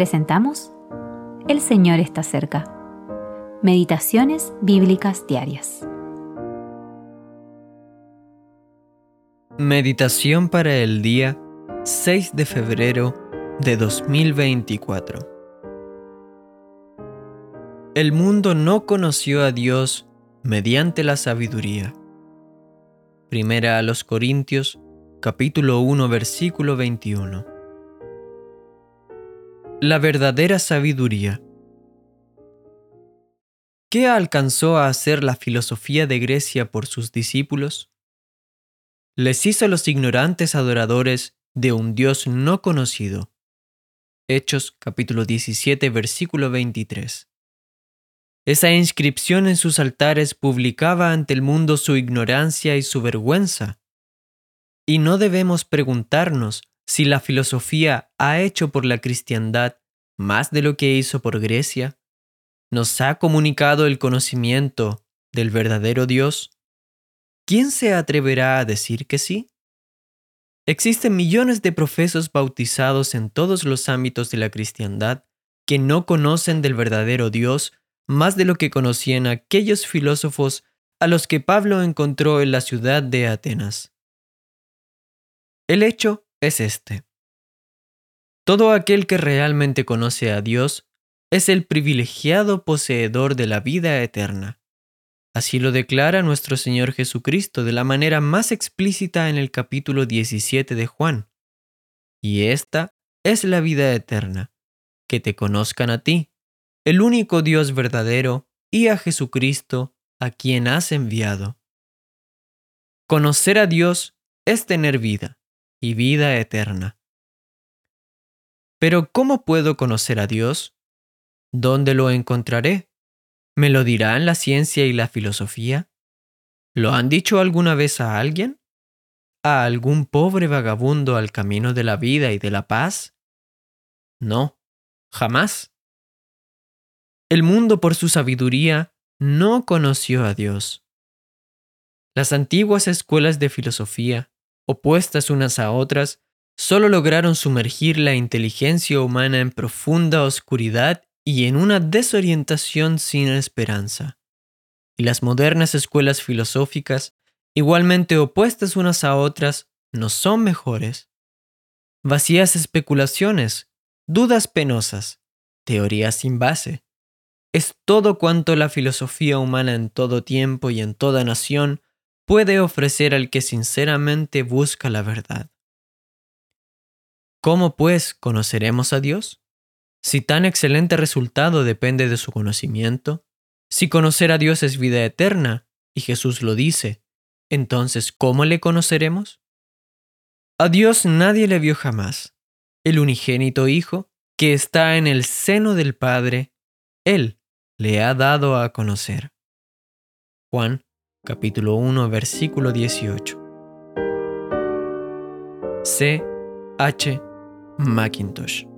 presentamos El Señor está cerca. Meditaciones Bíblicas Diarias. Meditación para el día 6 de febrero de 2024. El mundo no conoció a Dios mediante la sabiduría. Primera a los Corintios, capítulo 1, versículo 21. La verdadera sabiduría. ¿Qué alcanzó a hacer la filosofía de Grecia por sus discípulos? Les hizo los ignorantes adoradores de un Dios no conocido. Hechos capítulo 17 versículo 23. Esa inscripción en sus altares publicaba ante el mundo su ignorancia y su vergüenza. Y no debemos preguntarnos si la filosofía ha hecho por la cristiandad más de lo que hizo por Grecia, nos ha comunicado el conocimiento del verdadero Dios, ¿quién se atreverá a decir que sí? Existen millones de profesos bautizados en todos los ámbitos de la cristiandad que no conocen del verdadero Dios más de lo que conocían aquellos filósofos a los que Pablo encontró en la ciudad de Atenas. El hecho es este. Todo aquel que realmente conoce a Dios es el privilegiado poseedor de la vida eterna. Así lo declara nuestro Señor Jesucristo de la manera más explícita en el capítulo 17 de Juan. Y esta es la vida eterna, que te conozcan a ti, el único Dios verdadero, y a Jesucristo, a quien has enviado. Conocer a Dios es tener vida y vida eterna. Pero ¿cómo puedo conocer a Dios? ¿Dónde lo encontraré? ¿Me lo dirán la ciencia y la filosofía? ¿Lo han dicho alguna vez a alguien? ¿A algún pobre vagabundo al camino de la vida y de la paz? No, jamás. El mundo por su sabiduría no conoció a Dios. Las antiguas escuelas de filosofía, opuestas unas a otras, solo lograron sumergir la inteligencia humana en profunda oscuridad y en una desorientación sin esperanza. Y las modernas escuelas filosóficas, igualmente opuestas unas a otras, no son mejores. Vacías especulaciones, dudas penosas, teorías sin base. Es todo cuanto la filosofía humana en todo tiempo y en toda nación puede ofrecer al que sinceramente busca la verdad. ¿Cómo pues conoceremos a Dios? Si tan excelente resultado depende de su conocimiento, si conocer a Dios es vida eterna, y Jesús lo dice, entonces ¿cómo le conoceremos? A Dios nadie le vio jamás. El unigénito Hijo, que está en el seno del Padre, Él le ha dado a conocer. Juan capítulo 1, versículo 18. C. H. Macintosh.